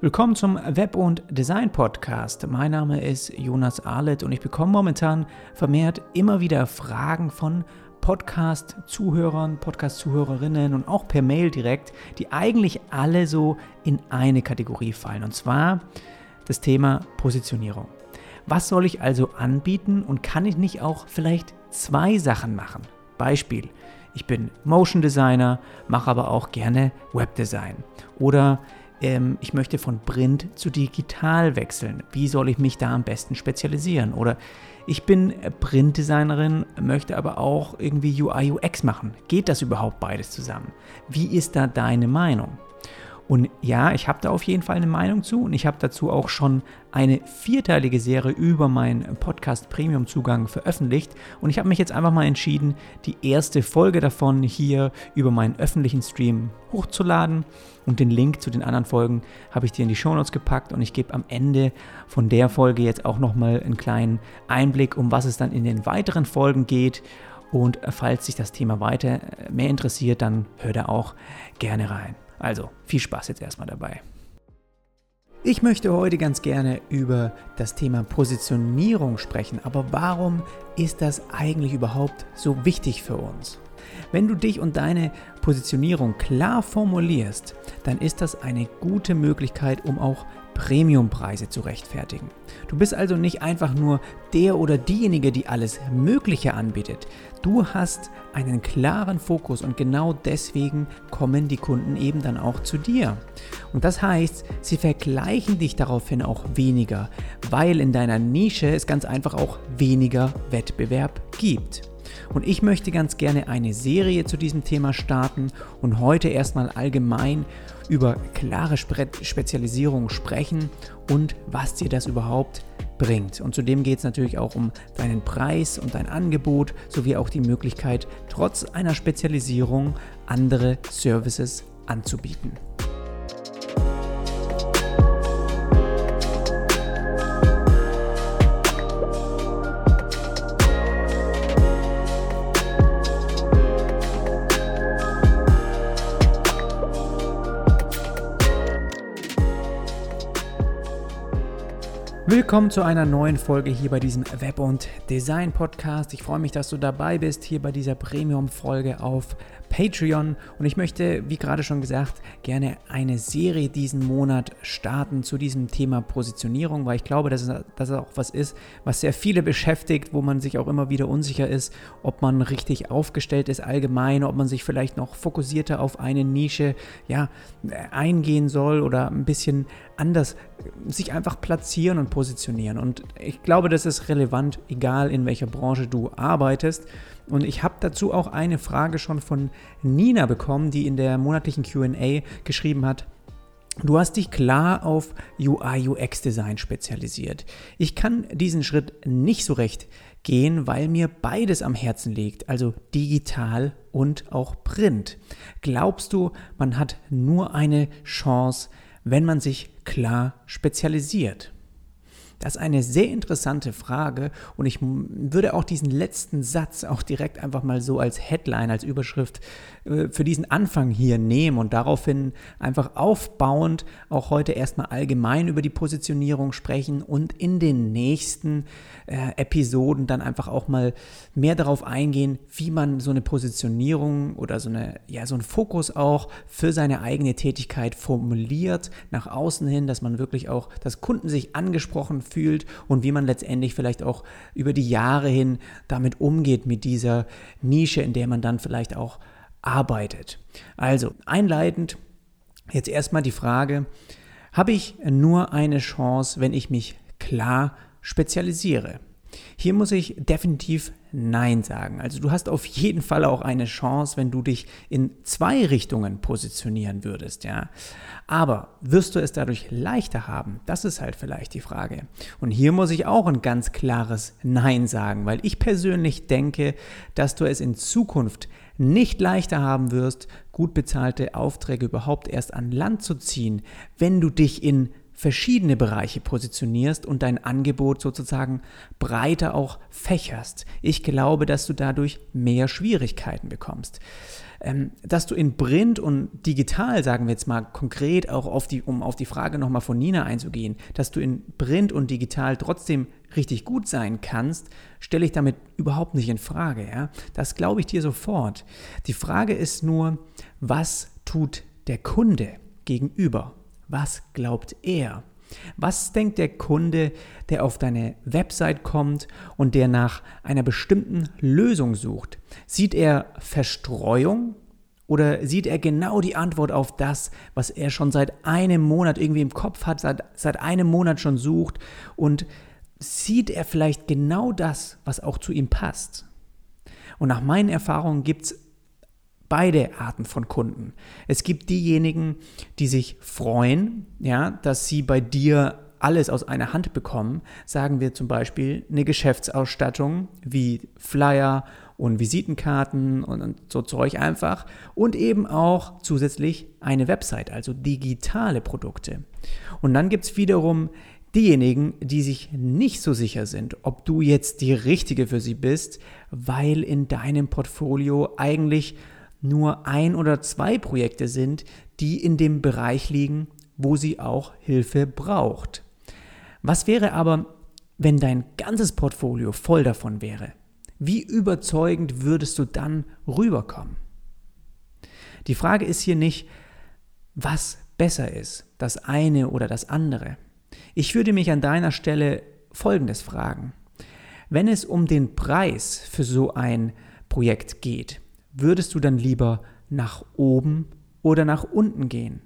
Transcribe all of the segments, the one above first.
Willkommen zum Web- und Design-Podcast. Mein Name ist Jonas Arlett und ich bekomme momentan vermehrt immer wieder Fragen von Podcast-Zuhörern, Podcast-Zuhörerinnen und auch per Mail direkt, die eigentlich alle so in eine Kategorie fallen. Und zwar das Thema Positionierung. Was soll ich also anbieten und kann ich nicht auch vielleicht zwei Sachen machen? Beispiel, ich bin Motion Designer, mache aber auch gerne Webdesign. Oder ähm, ich möchte von Print zu digital wechseln. Wie soll ich mich da am besten spezialisieren? Oder ich bin Printdesignerin, möchte aber auch irgendwie UI UX machen. Geht das überhaupt beides zusammen? Wie ist da deine Meinung? Und ja, ich habe da auf jeden Fall eine Meinung zu und ich habe dazu auch schon eine vierteilige Serie über meinen Podcast Premium Zugang veröffentlicht und ich habe mich jetzt einfach mal entschieden, die erste Folge davon hier über meinen öffentlichen Stream hochzuladen und den Link zu den anderen Folgen habe ich dir in die Show Notes gepackt und ich gebe am Ende von der Folge jetzt auch nochmal einen kleinen Einblick, um was es dann in den weiteren Folgen geht. Und falls sich das Thema weiter mehr interessiert, dann hör da auch gerne rein. Also viel Spaß jetzt erstmal dabei. Ich möchte heute ganz gerne über das Thema Positionierung sprechen, aber warum ist das eigentlich überhaupt so wichtig für uns? Wenn du dich und deine Positionierung klar formulierst, dann ist das eine gute Möglichkeit, um auch Premiumpreise zu rechtfertigen. Du bist also nicht einfach nur der oder diejenige, die alles Mögliche anbietet. Du hast einen klaren Fokus und genau deswegen kommen die Kunden eben dann auch zu dir. Und das heißt, sie vergleichen dich daraufhin auch weniger, weil in deiner Nische es ganz einfach auch weniger Wettbewerb gibt. Und ich möchte ganz gerne eine Serie zu diesem Thema starten und heute erstmal allgemein über klare Spe Spezialisierung sprechen und was dir das überhaupt bringt. Und zudem geht es natürlich auch um deinen Preis und dein Angebot sowie auch die Möglichkeit, trotz einer Spezialisierung andere Services anzubieten. Willkommen zu einer neuen Folge hier bei diesem Web- und Design-Podcast. Ich freue mich, dass du dabei bist hier bei dieser Premium-Folge auf Patreon. Und ich möchte, wie gerade schon gesagt, gerne eine Serie diesen Monat starten zu diesem Thema Positionierung, weil ich glaube, dass es auch was ist, was sehr viele beschäftigt, wo man sich auch immer wieder unsicher ist, ob man richtig aufgestellt ist allgemein, ob man sich vielleicht noch fokussierter auf eine Nische ja, eingehen soll oder ein bisschen anders sich einfach platzieren und positionieren. Und ich glaube, das ist relevant, egal in welcher Branche du arbeitest. Und ich habe dazu auch eine Frage schon von Nina bekommen, die in der monatlichen QA geschrieben hat. Du hast dich klar auf UI UX Design spezialisiert. Ich kann diesen Schritt nicht so recht gehen, weil mir beides am Herzen liegt, also digital und auch Print. Glaubst du, man hat nur eine Chance, wenn man sich klar spezialisiert? Das ist eine sehr interessante Frage und ich würde auch diesen letzten Satz auch direkt einfach mal so als Headline, als Überschrift äh, für diesen Anfang hier nehmen und daraufhin einfach aufbauend auch heute erstmal allgemein über die Positionierung sprechen und in den nächsten äh, Episoden dann einfach auch mal mehr darauf eingehen, wie man so eine Positionierung oder so eine ja so einen Fokus auch für seine eigene Tätigkeit formuliert nach außen hin, dass man wirklich auch, dass Kunden sich angesprochen fühlt und wie man letztendlich vielleicht auch über die Jahre hin damit umgeht mit dieser Nische, in der man dann vielleicht auch arbeitet. Also einleitend jetzt erstmal die Frage, habe ich nur eine Chance, wenn ich mich klar spezialisiere? Hier muss ich definitiv Nein sagen. Also du hast auf jeden Fall auch eine Chance, wenn du dich in zwei Richtungen positionieren würdest, ja. Aber wirst du es dadurch leichter haben? Das ist halt vielleicht die Frage. Und hier muss ich auch ein ganz klares Nein sagen, weil ich persönlich denke, dass du es in Zukunft nicht leichter haben wirst, gut bezahlte Aufträge überhaupt erst an Land zu ziehen, wenn du dich in verschiedene Bereiche positionierst und dein Angebot sozusagen breiter auch fächerst. Ich glaube, dass du dadurch mehr Schwierigkeiten bekommst. Ähm, dass du in Print und digital, sagen wir jetzt mal konkret, auch auf die, um auf die Frage nochmal von Nina einzugehen, dass du in Print und digital trotzdem richtig gut sein kannst, stelle ich damit überhaupt nicht in Frage. Ja? Das glaube ich dir sofort. Die Frage ist nur, was tut der Kunde gegenüber? Was glaubt er? Was denkt der Kunde, der auf deine Website kommt und der nach einer bestimmten Lösung sucht? Sieht er Verstreuung oder sieht er genau die Antwort auf das, was er schon seit einem Monat irgendwie im Kopf hat, seit, seit einem Monat schon sucht und sieht er vielleicht genau das, was auch zu ihm passt? Und nach meinen Erfahrungen gibt es beide Arten von Kunden. Es gibt diejenigen, die sich freuen, ja, dass sie bei dir alles aus einer Hand bekommen. Sagen wir zum Beispiel eine Geschäftsausstattung wie Flyer und Visitenkarten und so Zeug einfach und eben auch zusätzlich eine Website, also digitale Produkte. Und dann gibt es wiederum diejenigen, die sich nicht so sicher sind, ob du jetzt die richtige für sie bist, weil in deinem Portfolio eigentlich nur ein oder zwei Projekte sind, die in dem Bereich liegen, wo sie auch Hilfe braucht. Was wäre aber, wenn dein ganzes Portfolio voll davon wäre? Wie überzeugend würdest du dann rüberkommen? Die Frage ist hier nicht, was besser ist, das eine oder das andere. Ich würde mich an deiner Stelle Folgendes fragen. Wenn es um den Preis für so ein Projekt geht, würdest du dann lieber nach oben oder nach unten gehen?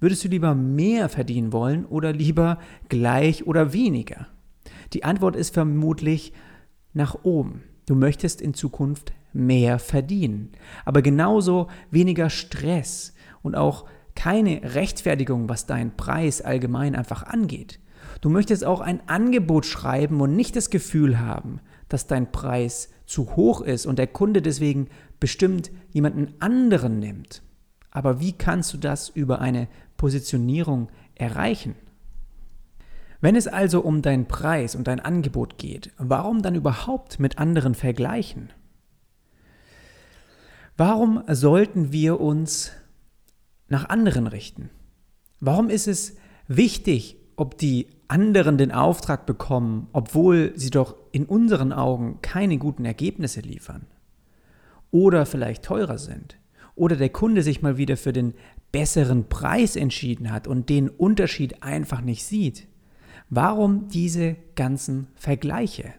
Würdest du lieber mehr verdienen wollen oder lieber gleich oder weniger? Die Antwort ist vermutlich nach oben. Du möchtest in Zukunft mehr verdienen, aber genauso weniger Stress und auch keine Rechtfertigung, was deinen Preis allgemein einfach angeht. Du möchtest auch ein Angebot schreiben und nicht das Gefühl haben, dass dein Preis zu hoch ist und der Kunde deswegen bestimmt jemanden anderen nimmt. Aber wie kannst du das über eine Positionierung erreichen? Wenn es also um deinen Preis und dein Angebot geht, warum dann überhaupt mit anderen vergleichen? Warum sollten wir uns nach anderen richten? Warum ist es wichtig, ob die anderen den Auftrag bekommen, obwohl sie doch in unseren Augen keine guten Ergebnisse liefern? Oder vielleicht teurer sind? Oder der Kunde sich mal wieder für den besseren Preis entschieden hat und den Unterschied einfach nicht sieht? Warum diese ganzen Vergleiche?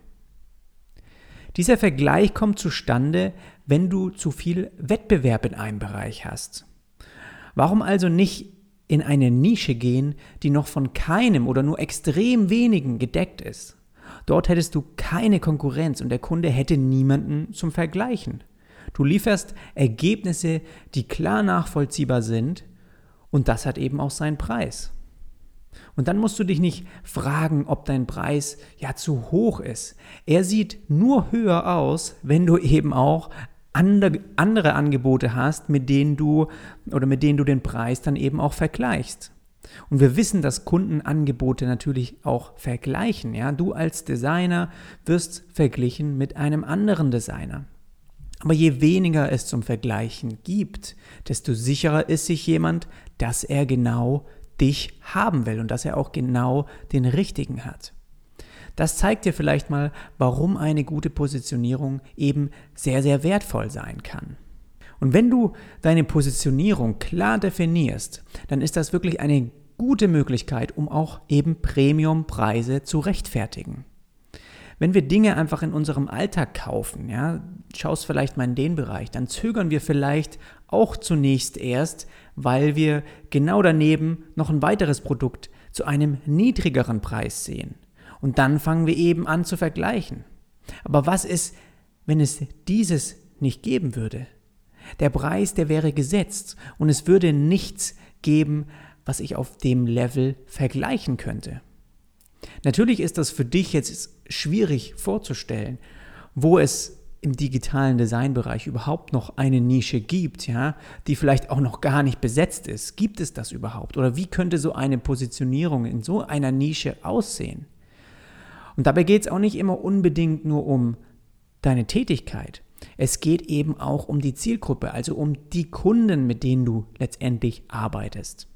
Dieser Vergleich kommt zustande, wenn du zu viel Wettbewerb in einem Bereich hast. Warum also nicht in eine Nische gehen, die noch von keinem oder nur extrem wenigen gedeckt ist? Dort hättest du keine Konkurrenz und der Kunde hätte niemanden zum Vergleichen. Du lieferst Ergebnisse, die klar nachvollziehbar sind und das hat eben auch seinen Preis. Und dann musst du dich nicht fragen, ob dein Preis ja zu hoch ist. Er sieht nur höher aus, wenn du eben auch andere, Angebote hast, mit denen du oder mit denen du den Preis dann eben auch vergleichst. Und wir wissen, dass Kunden Angebote natürlich auch vergleichen. Ja? Du als Designer wirst verglichen mit einem anderen Designer. Aber je weniger es zum Vergleichen gibt, desto sicherer ist sich jemand, dass er genau dich haben will und dass er auch genau den richtigen hat. Das zeigt dir vielleicht mal, warum eine gute Positionierung eben sehr, sehr wertvoll sein kann. Und wenn du deine Positionierung klar definierst, dann ist das wirklich eine gute Möglichkeit, um auch eben Premiumpreise zu rechtfertigen. Wenn wir Dinge einfach in unserem Alltag kaufen, ja, schaust vielleicht mal in den Bereich, dann zögern wir vielleicht auch zunächst erst, weil wir genau daneben noch ein weiteres Produkt zu einem niedrigeren Preis sehen. Und dann fangen wir eben an zu vergleichen. Aber was ist, wenn es dieses nicht geben würde? Der Preis, der wäre gesetzt und es würde nichts geben, was ich auf dem Level vergleichen könnte. Natürlich ist das für dich jetzt schwierig vorzustellen, wo es im digitalen Designbereich überhaupt noch eine Nische gibt, ja, die vielleicht auch noch gar nicht besetzt ist. Gibt es das überhaupt? Oder wie könnte so eine Positionierung in so einer Nische aussehen? Und dabei geht es auch nicht immer unbedingt nur um deine Tätigkeit. Es geht eben auch um die Zielgruppe, also um die Kunden, mit denen du letztendlich arbeitest.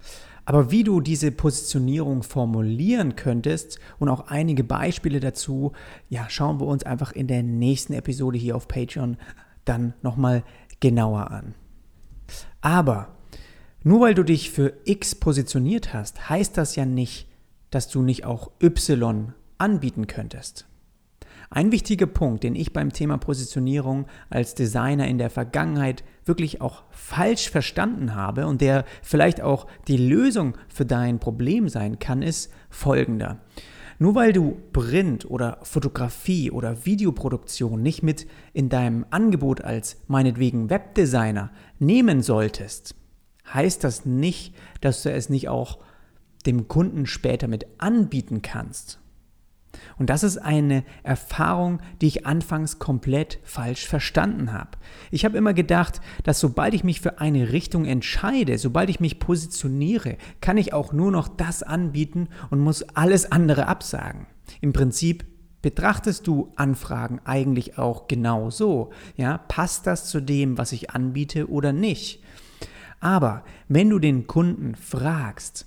Aber wie du diese Positionierung formulieren könntest und auch einige Beispiele dazu, ja, schauen wir uns einfach in der nächsten Episode hier auf Patreon dann nochmal genauer an. Aber nur weil du dich für X positioniert hast, heißt das ja nicht, dass du nicht auch Y anbieten könntest. Ein wichtiger Punkt, den ich beim Thema Positionierung als Designer in der Vergangenheit wirklich auch falsch verstanden habe und der vielleicht auch die Lösung für dein Problem sein kann, ist folgender. Nur weil du Print oder Fotografie oder Videoproduktion nicht mit in deinem Angebot als meinetwegen Webdesigner nehmen solltest, heißt das nicht, dass du es nicht auch dem Kunden später mit anbieten kannst. Und das ist eine Erfahrung, die ich anfangs komplett falsch verstanden habe. Ich habe immer gedacht, dass sobald ich mich für eine Richtung entscheide, sobald ich mich positioniere, kann ich auch nur noch das anbieten und muss alles andere absagen. Im Prinzip betrachtest du Anfragen eigentlich auch genau so. Ja, passt das zu dem, was ich anbiete oder nicht? Aber wenn du den Kunden fragst,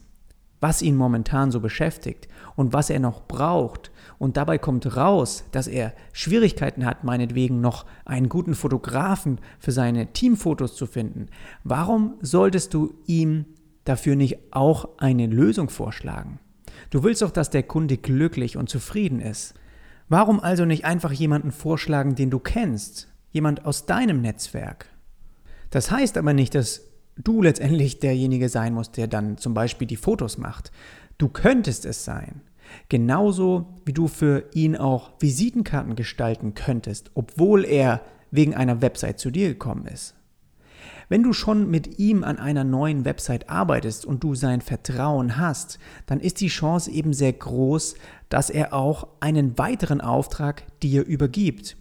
was ihn momentan so beschäftigt und was er noch braucht, und dabei kommt raus, dass er Schwierigkeiten hat, meinetwegen noch einen guten Fotografen für seine Teamfotos zu finden, warum solltest du ihm dafür nicht auch eine Lösung vorschlagen? Du willst doch, dass der Kunde glücklich und zufrieden ist. Warum also nicht einfach jemanden vorschlagen, den du kennst, jemand aus deinem Netzwerk? Das heißt aber nicht, dass du letztendlich derjenige sein musst, der dann zum Beispiel die Fotos macht. Du könntest es sein. Genauso wie du für ihn auch Visitenkarten gestalten könntest, obwohl er wegen einer Website zu dir gekommen ist. Wenn du schon mit ihm an einer neuen Website arbeitest und du sein Vertrauen hast, dann ist die Chance eben sehr groß, dass er auch einen weiteren Auftrag dir übergibt.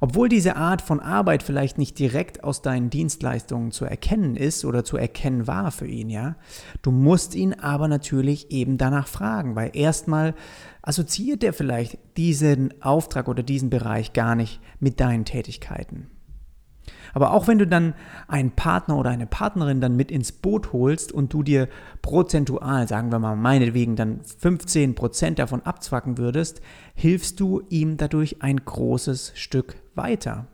Obwohl diese Art von Arbeit vielleicht nicht direkt aus deinen Dienstleistungen zu erkennen ist oder zu erkennen war für ihn, ja, du musst ihn aber natürlich eben danach fragen, weil erstmal assoziiert er vielleicht diesen Auftrag oder diesen Bereich gar nicht mit deinen Tätigkeiten. Aber auch wenn du dann einen Partner oder eine Partnerin dann mit ins Boot holst und du dir prozentual, sagen wir mal meinetwegen dann 15% davon abzwacken würdest, hilfst du ihm dadurch ein großes Stück weiter.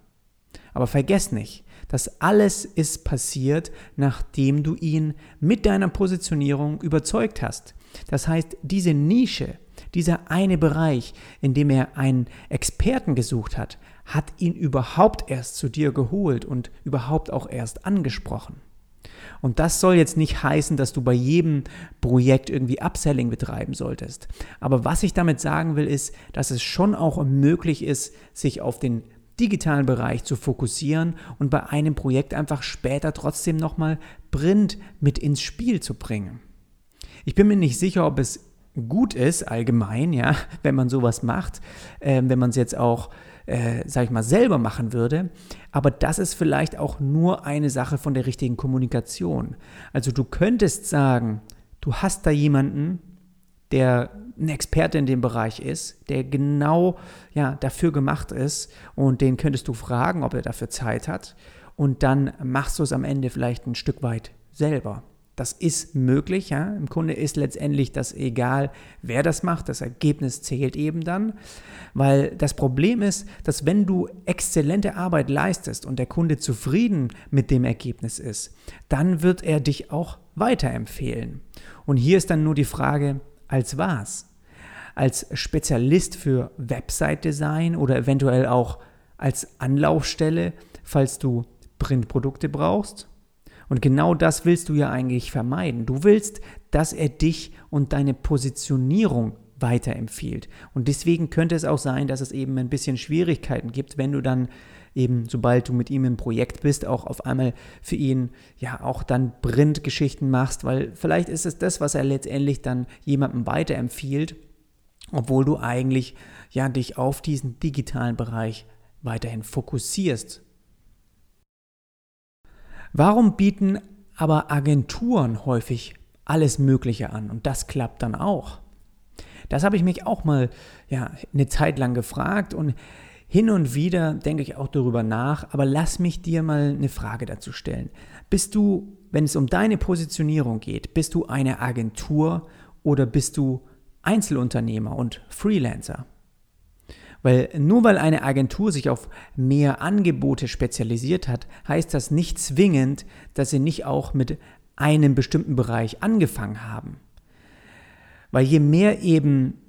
Aber vergess nicht, das alles ist passiert, nachdem du ihn mit deiner Positionierung überzeugt hast. Das heißt, diese Nische, dieser eine Bereich, in dem er einen Experten gesucht hat, hat ihn überhaupt erst zu dir geholt und überhaupt auch erst angesprochen. Und das soll jetzt nicht heißen, dass du bei jedem Projekt irgendwie Upselling betreiben solltest. Aber was ich damit sagen will, ist, dass es schon auch möglich ist, sich auf den digitalen Bereich zu fokussieren und bei einem Projekt einfach später trotzdem nochmal Print mit ins Spiel zu bringen. Ich bin mir nicht sicher, ob es gut ist, allgemein, ja, wenn man sowas macht, äh, wenn man es jetzt auch äh, sag ich mal, selber machen würde. Aber das ist vielleicht auch nur eine Sache von der richtigen Kommunikation. Also du könntest sagen, du hast da jemanden, der ein Experte in dem Bereich ist, der genau ja, dafür gemacht ist und den könntest du fragen, ob er dafür Zeit hat und dann machst du es am Ende vielleicht ein Stück weit selber. Das ist möglich, ja. Im Grunde ist letztendlich das egal, wer das macht. Das Ergebnis zählt eben dann. Weil das Problem ist, dass wenn du exzellente Arbeit leistest und der Kunde zufrieden mit dem Ergebnis ist, dann wird er dich auch weiterempfehlen. Und hier ist dann nur die Frage, als was? Als Spezialist für Website-Design oder eventuell auch als Anlaufstelle, falls du Printprodukte brauchst? Und genau das willst du ja eigentlich vermeiden. Du willst, dass er dich und deine Positionierung weiterempfiehlt. Und deswegen könnte es auch sein, dass es eben ein bisschen Schwierigkeiten gibt, wenn du dann eben, sobald du mit ihm im Projekt bist, auch auf einmal für ihn ja auch dann Printgeschichten machst, weil vielleicht ist es das, was er letztendlich dann jemandem weiterempfiehlt, obwohl du eigentlich ja dich auf diesen digitalen Bereich weiterhin fokussierst. Warum bieten aber Agenturen häufig alles Mögliche an und das klappt dann auch? Das habe ich mich auch mal ja, eine Zeit lang gefragt und hin und wieder denke ich auch darüber nach, aber lass mich dir mal eine Frage dazu stellen. Bist du, wenn es um deine Positionierung geht, bist du eine Agentur oder bist du Einzelunternehmer und Freelancer? Weil nur weil eine Agentur sich auf mehr Angebote spezialisiert hat, heißt das nicht zwingend, dass sie nicht auch mit einem bestimmten Bereich angefangen haben. Weil je mehr eben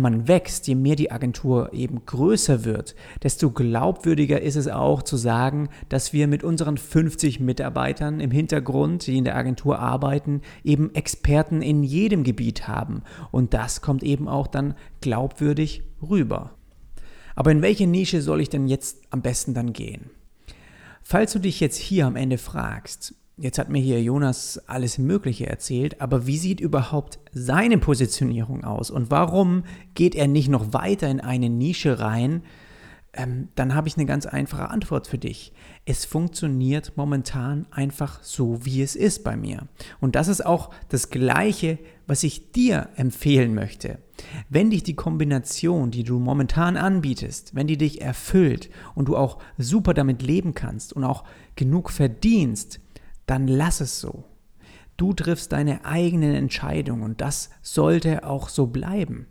man wächst, je mehr die Agentur eben größer wird, desto glaubwürdiger ist es auch zu sagen, dass wir mit unseren 50 Mitarbeitern im Hintergrund, die in der Agentur arbeiten, eben Experten in jedem Gebiet haben. Und das kommt eben auch dann glaubwürdig rüber. Aber in welche Nische soll ich denn jetzt am besten dann gehen? Falls du dich jetzt hier am Ende fragst, jetzt hat mir hier Jonas alles Mögliche erzählt, aber wie sieht überhaupt seine Positionierung aus und warum geht er nicht noch weiter in eine Nische rein, ähm, dann habe ich eine ganz einfache Antwort für dich. Es funktioniert momentan einfach so, wie es ist bei mir. Und das ist auch das Gleiche, was ich dir empfehlen möchte. Wenn dich die Kombination, die du momentan anbietest, wenn die dich erfüllt und du auch super damit leben kannst und auch genug verdienst, dann lass es so. Du triffst deine eigenen Entscheidungen und das sollte auch so bleiben.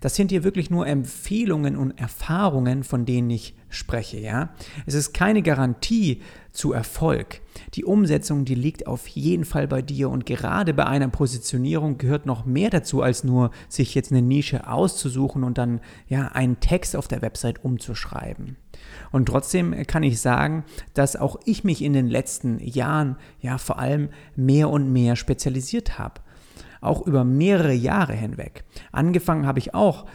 Das sind hier wirklich nur Empfehlungen und Erfahrungen, von denen ich spreche, ja. Es ist keine Garantie zu Erfolg. Die Umsetzung, die liegt auf jeden Fall bei dir und gerade bei einer Positionierung gehört noch mehr dazu, als nur sich jetzt eine Nische auszusuchen und dann ja einen Text auf der Website umzuschreiben. Und trotzdem kann ich sagen, dass auch ich mich in den letzten Jahren ja vor allem mehr und mehr spezialisiert habe auch über mehrere Jahre hinweg. Angefangen habe ich auch,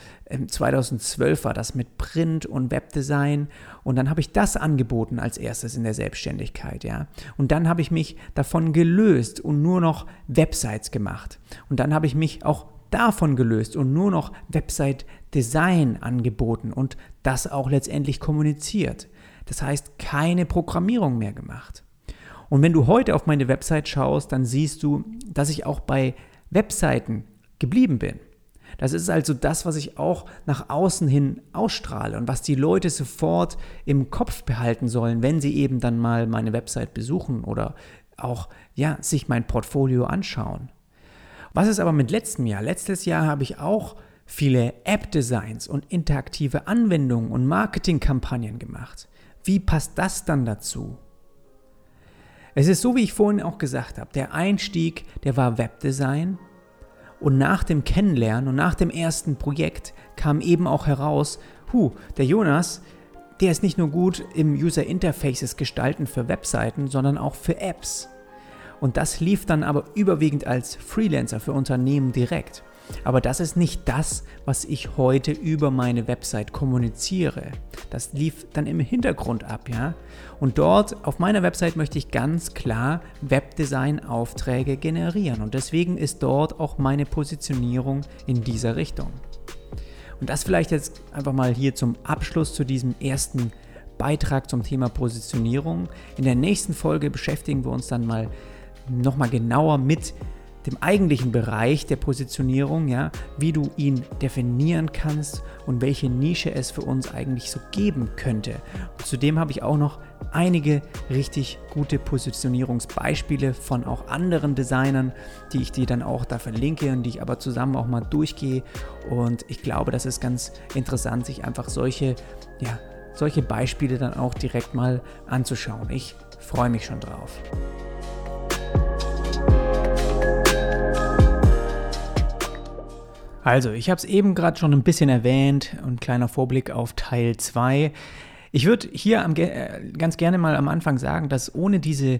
2012 ähm, war das mit Print und Webdesign und dann habe ich das angeboten als erstes in der Selbstständigkeit, ja. Und dann habe ich mich davon gelöst und nur noch Websites gemacht. Und dann habe ich mich auch davon gelöst und nur noch Website-Design angeboten und das auch letztendlich kommuniziert. Das heißt, keine Programmierung mehr gemacht. Und wenn du heute auf meine Website schaust, dann siehst du, dass ich auch bei Webseiten geblieben bin. Das ist also das, was ich auch nach außen hin ausstrahle und was die Leute sofort im Kopf behalten sollen, wenn sie eben dann mal meine Website besuchen oder auch ja, sich mein Portfolio anschauen. Was ist aber mit letztem Jahr? Letztes Jahr habe ich auch viele App-Designs und interaktive Anwendungen und Marketingkampagnen gemacht. Wie passt das dann dazu? Es ist so, wie ich vorhin auch gesagt habe, der Einstieg, der war Webdesign und nach dem Kennenlernen und nach dem ersten Projekt kam eben auch heraus, hu, der Jonas, der ist nicht nur gut im User Interfaces gestalten für Webseiten, sondern auch für Apps. Und das lief dann aber überwiegend als Freelancer für Unternehmen direkt. Aber das ist nicht das, was ich heute über meine Website kommuniziere. Das lief dann im Hintergrund ab, ja. Und dort auf meiner Website möchte ich ganz klar Webdesign-Aufträge generieren. Und deswegen ist dort auch meine Positionierung in dieser Richtung. Und das vielleicht jetzt einfach mal hier zum Abschluss zu diesem ersten Beitrag zum Thema Positionierung. In der nächsten Folge beschäftigen wir uns dann mal nochmal genauer mit dem eigentlichen Bereich der Positionierung, ja, wie du ihn definieren kannst und welche Nische es für uns eigentlich so geben könnte. Und zudem habe ich auch noch einige richtig gute Positionierungsbeispiele von auch anderen Designern, die ich dir dann auch da verlinke und die ich aber zusammen auch mal durchgehe. Und ich glaube, das ist ganz interessant, sich einfach solche, ja, solche Beispiele dann auch direkt mal anzuschauen. Ich freue mich schon drauf. Also, ich habe es eben gerade schon ein bisschen erwähnt und kleiner Vorblick auf Teil 2. Ich würde hier am, äh, ganz gerne mal am Anfang sagen, dass ohne diese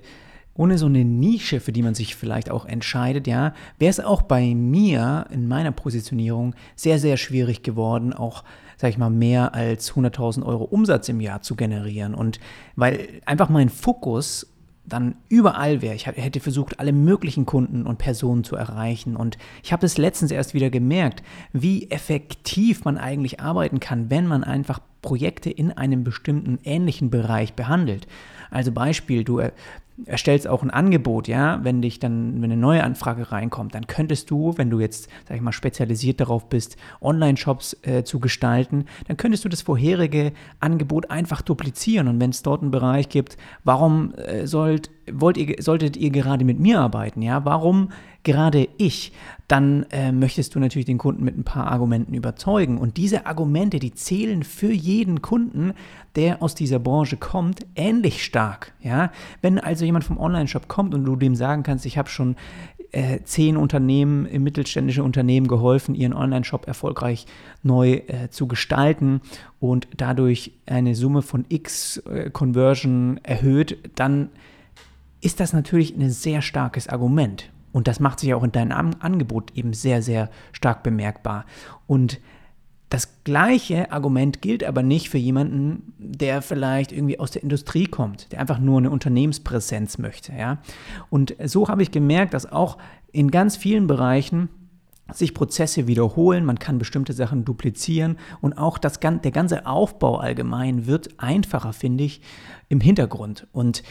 ohne so eine Nische, für die man sich vielleicht auch entscheidet, ja, wäre es auch bei mir in meiner Positionierung sehr, sehr schwierig geworden, auch, sag ich mal, mehr als 100.000 Euro Umsatz im Jahr zu generieren. Und weil einfach mein Fokus dann überall wäre. Ich hätte versucht, alle möglichen Kunden und Personen zu erreichen. Und ich habe es letztens erst wieder gemerkt, wie effektiv man eigentlich arbeiten kann, wenn man einfach Projekte in einem bestimmten ähnlichen Bereich behandelt. Also Beispiel, du erstellst auch ein Angebot, ja, wenn dich dann, wenn eine neue Anfrage reinkommt, dann könntest du, wenn du jetzt, sag ich mal, spezialisiert darauf bist, Online-Shops äh, zu gestalten, dann könntest du das vorherige Angebot einfach duplizieren. Und wenn es dort einen Bereich gibt, warum äh, sollt, wollt ihr, solltet ihr gerade mit mir arbeiten, ja? Warum gerade ich? Dann äh, möchtest du natürlich den Kunden mit ein paar Argumenten überzeugen. Und diese Argumente, die zählen für jeden Kunden, der aus dieser Branche kommt, ähnlich stark. Ja? Wenn also jemand vom Online-Shop kommt und du dem sagen kannst, ich habe schon äh, zehn Unternehmen, äh, mittelständische Unternehmen geholfen, ihren Online-Shop erfolgreich neu äh, zu gestalten und dadurch eine Summe von X äh, Conversion erhöht, dann ist das natürlich ein sehr starkes Argument. Und das macht sich auch in deinem Angebot eben sehr, sehr stark bemerkbar. Und das gleiche Argument gilt aber nicht für jemanden, der vielleicht irgendwie aus der Industrie kommt, der einfach nur eine Unternehmenspräsenz möchte. Ja? Und so habe ich gemerkt, dass auch in ganz vielen Bereichen sich Prozesse wiederholen, man kann bestimmte Sachen duplizieren und auch das, der ganze Aufbau allgemein wird einfacher, finde ich, im Hintergrund. Und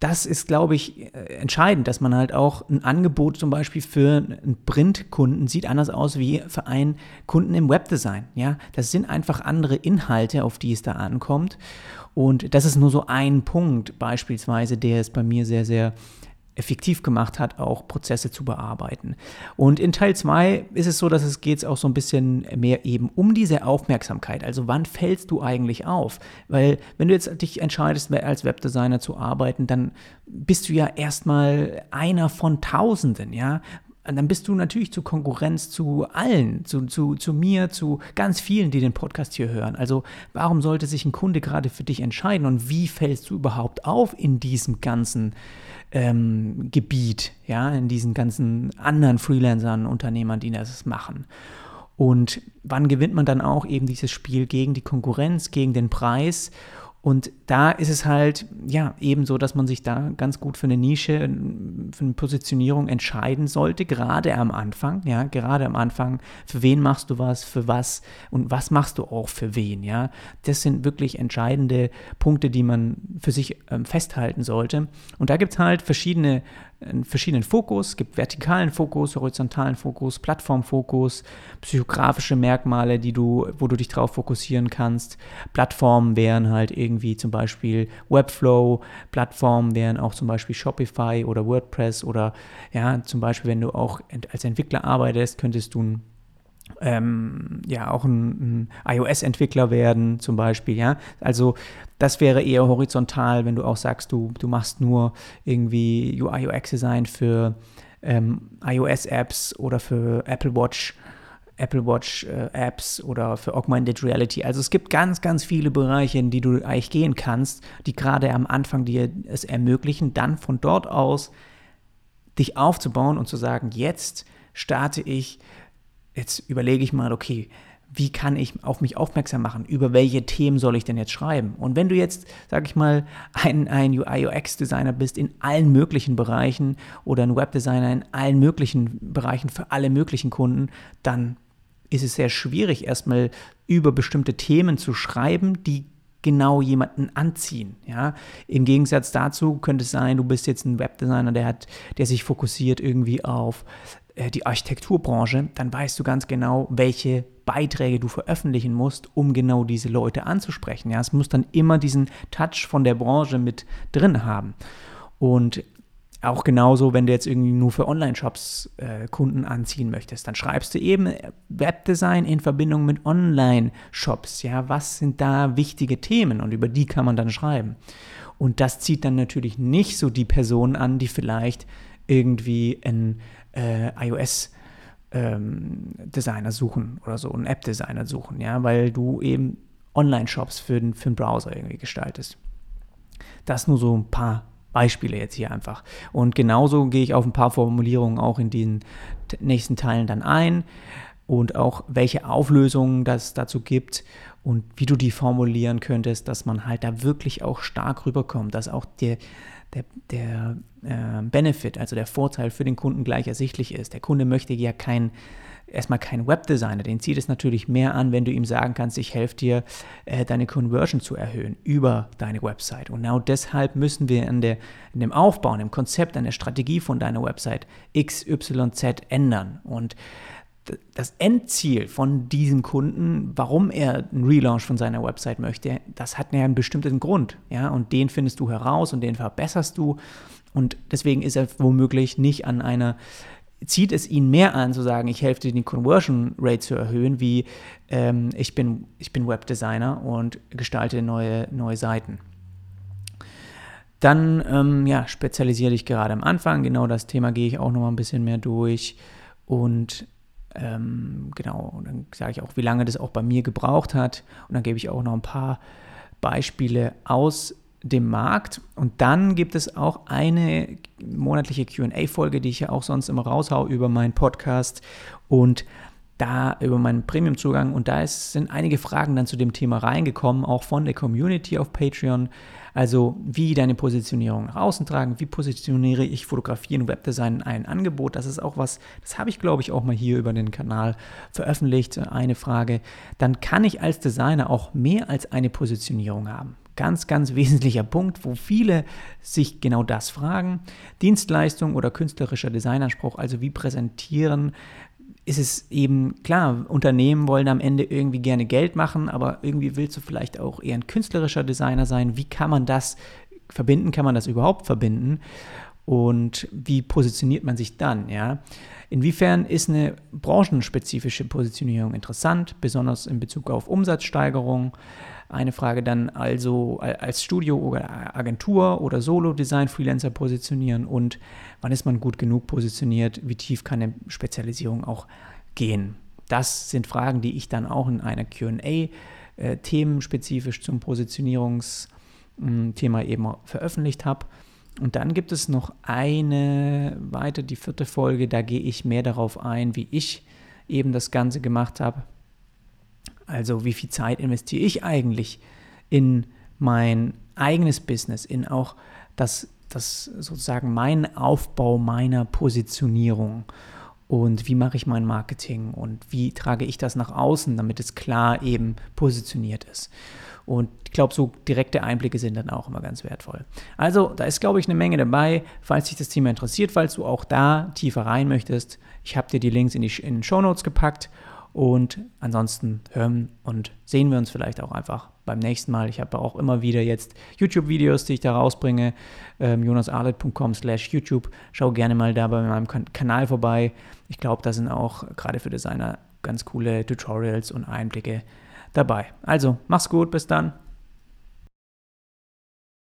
das ist, glaube ich, äh, entscheidend, dass man halt auch ein Angebot zum Beispiel für einen Printkunden sieht anders aus wie für einen Kunden im Webdesign. Ja, das sind einfach andere Inhalte, auf die es da ankommt. Und das ist nur so ein Punkt beispielsweise, der es bei mir sehr, sehr effektiv gemacht hat, auch Prozesse zu bearbeiten. Und in Teil 2 ist es so, dass es geht auch so ein bisschen mehr eben um diese Aufmerksamkeit. Also wann fällst du eigentlich auf? Weil wenn du jetzt dich entscheidest, als Webdesigner zu arbeiten, dann bist du ja erstmal einer von Tausenden, ja dann bist du natürlich zu Konkurrenz zu allen, zu, zu, zu mir, zu ganz vielen, die den Podcast hier hören. Also warum sollte sich ein Kunde gerade für dich entscheiden und wie fällst du überhaupt auf in diesem ganzen ähm, Gebiet, ja, in diesen ganzen anderen Freelancern, Unternehmern, die das machen. Und wann gewinnt man dann auch eben dieses Spiel gegen die Konkurrenz, gegen den Preis und da ist es halt, ja, eben so, dass man sich da ganz gut für eine Nische, für eine Positionierung entscheiden sollte, gerade am Anfang, ja, gerade am Anfang, für wen machst du was, für was und was machst du auch für wen, ja. Das sind wirklich entscheidende Punkte, die man für sich ähm, festhalten sollte. Und da gibt es halt verschiedene einen verschiedenen Fokus. Es gibt vertikalen Fokus, horizontalen Fokus, Plattformfokus, psychografische Merkmale, die du, wo du dich drauf fokussieren kannst. Plattformen wären halt irgendwie zum Beispiel Webflow, Plattformen wären auch zum Beispiel Shopify oder WordPress oder ja, zum Beispiel, wenn du auch als Entwickler arbeitest, könntest du ein ähm, ja auch ein, ein iOS-Entwickler werden, zum Beispiel, ja. Also das wäre eher horizontal, wenn du auch sagst, du, du machst nur irgendwie UI, UX-Design für ähm, iOS-Apps oder für Apple Watch. Apple Watch äh, Apps oder für Augmented Reality. Also es gibt ganz, ganz viele Bereiche, in die du eigentlich gehen kannst, die gerade am Anfang dir es ermöglichen, dann von dort aus dich aufzubauen und zu sagen, jetzt starte ich jetzt überlege ich mal, okay, wie kann ich auf mich aufmerksam machen? Über welche Themen soll ich denn jetzt schreiben? Und wenn du jetzt, sag ich mal, ein, ein UI-UX-Designer bist in allen möglichen Bereichen oder ein Webdesigner in allen möglichen Bereichen für alle möglichen Kunden, dann ist es sehr schwierig, erstmal über bestimmte Themen zu schreiben, die genau jemanden anziehen. Ja? Im Gegensatz dazu könnte es sein, du bist jetzt ein Webdesigner, der hat, der sich fokussiert irgendwie auf äh, die Architekturbranche, dann weißt du ganz genau, welche Beiträge du veröffentlichen musst, um genau diese Leute anzusprechen. Ja, es muss dann immer diesen Touch von der Branche mit drin haben. Und auch genauso, wenn du jetzt irgendwie nur für Online-Shops äh, Kunden anziehen möchtest, dann schreibst du eben Webdesign in Verbindung mit Online-Shops. Ja, was sind da wichtige Themen und über die kann man dann schreiben. Und das zieht dann natürlich nicht so die Personen an, die vielleicht irgendwie ein äh, iOS Designer suchen oder so, einen App-Designer suchen, ja, weil du eben Online-Shops für den, für den Browser irgendwie gestaltest. Das nur so ein paar Beispiele jetzt hier einfach. Und genauso gehe ich auf ein paar Formulierungen auch in den nächsten Teilen dann ein. Und auch welche Auflösungen das dazu gibt und wie du die formulieren könntest, dass man halt da wirklich auch stark rüberkommt, dass auch der, der, der äh, Benefit, also der Vorteil für den Kunden gleich ersichtlich ist. Der Kunde möchte ja kein erstmal kein Webdesigner, den zieht es natürlich mehr an, wenn du ihm sagen kannst, ich helfe dir, äh, deine Conversion zu erhöhen über deine Website. Und genau deshalb müssen wir in, der, in dem Aufbau, in dem Konzept, an der Strategie von deiner Website XYZ ändern. Und das Endziel von diesem Kunden, warum er einen Relaunch von seiner Website möchte, das hat ja einen bestimmten Grund. Ja? Und den findest du heraus und den verbesserst du. Und deswegen ist er womöglich nicht an einer zieht es ihn mehr an, zu sagen, ich helfe dir, die Conversion Rate zu erhöhen, wie ähm, ich, bin, ich bin Webdesigner und gestalte neue, neue Seiten. Dann ähm, ja, spezialisiere dich gerade am Anfang. Genau das Thema gehe ich auch noch mal ein bisschen mehr durch. Und ähm, genau, und dann sage ich auch, wie lange das auch bei mir gebraucht hat. Und dann gebe ich auch noch ein paar Beispiele aus dem Markt. Und dann gibt es auch eine monatliche QA-Folge, die ich ja auch sonst immer raushau über meinen Podcast und da über meinen Premium-Zugang. Und da ist, sind einige Fragen dann zu dem Thema reingekommen, auch von der Community auf Patreon. Also wie deine Positionierung nach außen tragen, wie positioniere ich Fotografie und Webdesign in ein Angebot. Das ist auch was, das habe ich glaube ich auch mal hier über den Kanal veröffentlicht, eine Frage. Dann kann ich als Designer auch mehr als eine Positionierung haben ganz, ganz wesentlicher Punkt, wo viele sich genau das fragen. Dienstleistung oder künstlerischer Designanspruch, also wie präsentieren, ist es eben klar, Unternehmen wollen am Ende irgendwie gerne Geld machen, aber irgendwie willst du vielleicht auch eher ein künstlerischer Designer sein. Wie kann man das verbinden? Kann man das überhaupt verbinden? Und wie positioniert man sich dann? Ja? Inwiefern ist eine branchenspezifische Positionierung interessant, besonders in Bezug auf Umsatzsteigerung? Eine Frage dann also als Studio oder Agentur oder Solo-Design-Freelancer positionieren und wann ist man gut genug positioniert, wie tief kann eine Spezialisierung auch gehen. Das sind Fragen, die ich dann auch in einer QA äh, themenspezifisch zum Positionierungsthema eben veröffentlicht habe. Und dann gibt es noch eine weiter, die vierte Folge, da gehe ich mehr darauf ein, wie ich eben das Ganze gemacht habe. Also wie viel Zeit investiere ich eigentlich in mein eigenes Business, in auch das, das sozusagen mein Aufbau meiner Positionierung und wie mache ich mein Marketing und wie trage ich das nach außen, damit es klar eben positioniert ist. Und ich glaube, so direkte Einblicke sind dann auch immer ganz wertvoll. Also, da ist, glaube ich, eine Menge dabei. Falls dich das Thema interessiert, falls du auch da tiefer rein möchtest, ich habe dir die Links in, die, in den Show Notes gepackt und ansonsten hören und sehen wir uns vielleicht auch einfach beim nächsten Mal. Ich habe auch immer wieder jetzt YouTube-Videos, die ich da rausbringe. Ähm, jonasarlet.com slash YouTube. Schau gerne mal da bei meinem Kanal vorbei. Ich glaube, da sind auch gerade für Designer ganz coole Tutorials und Einblicke dabei. Also, mach's gut, bis dann.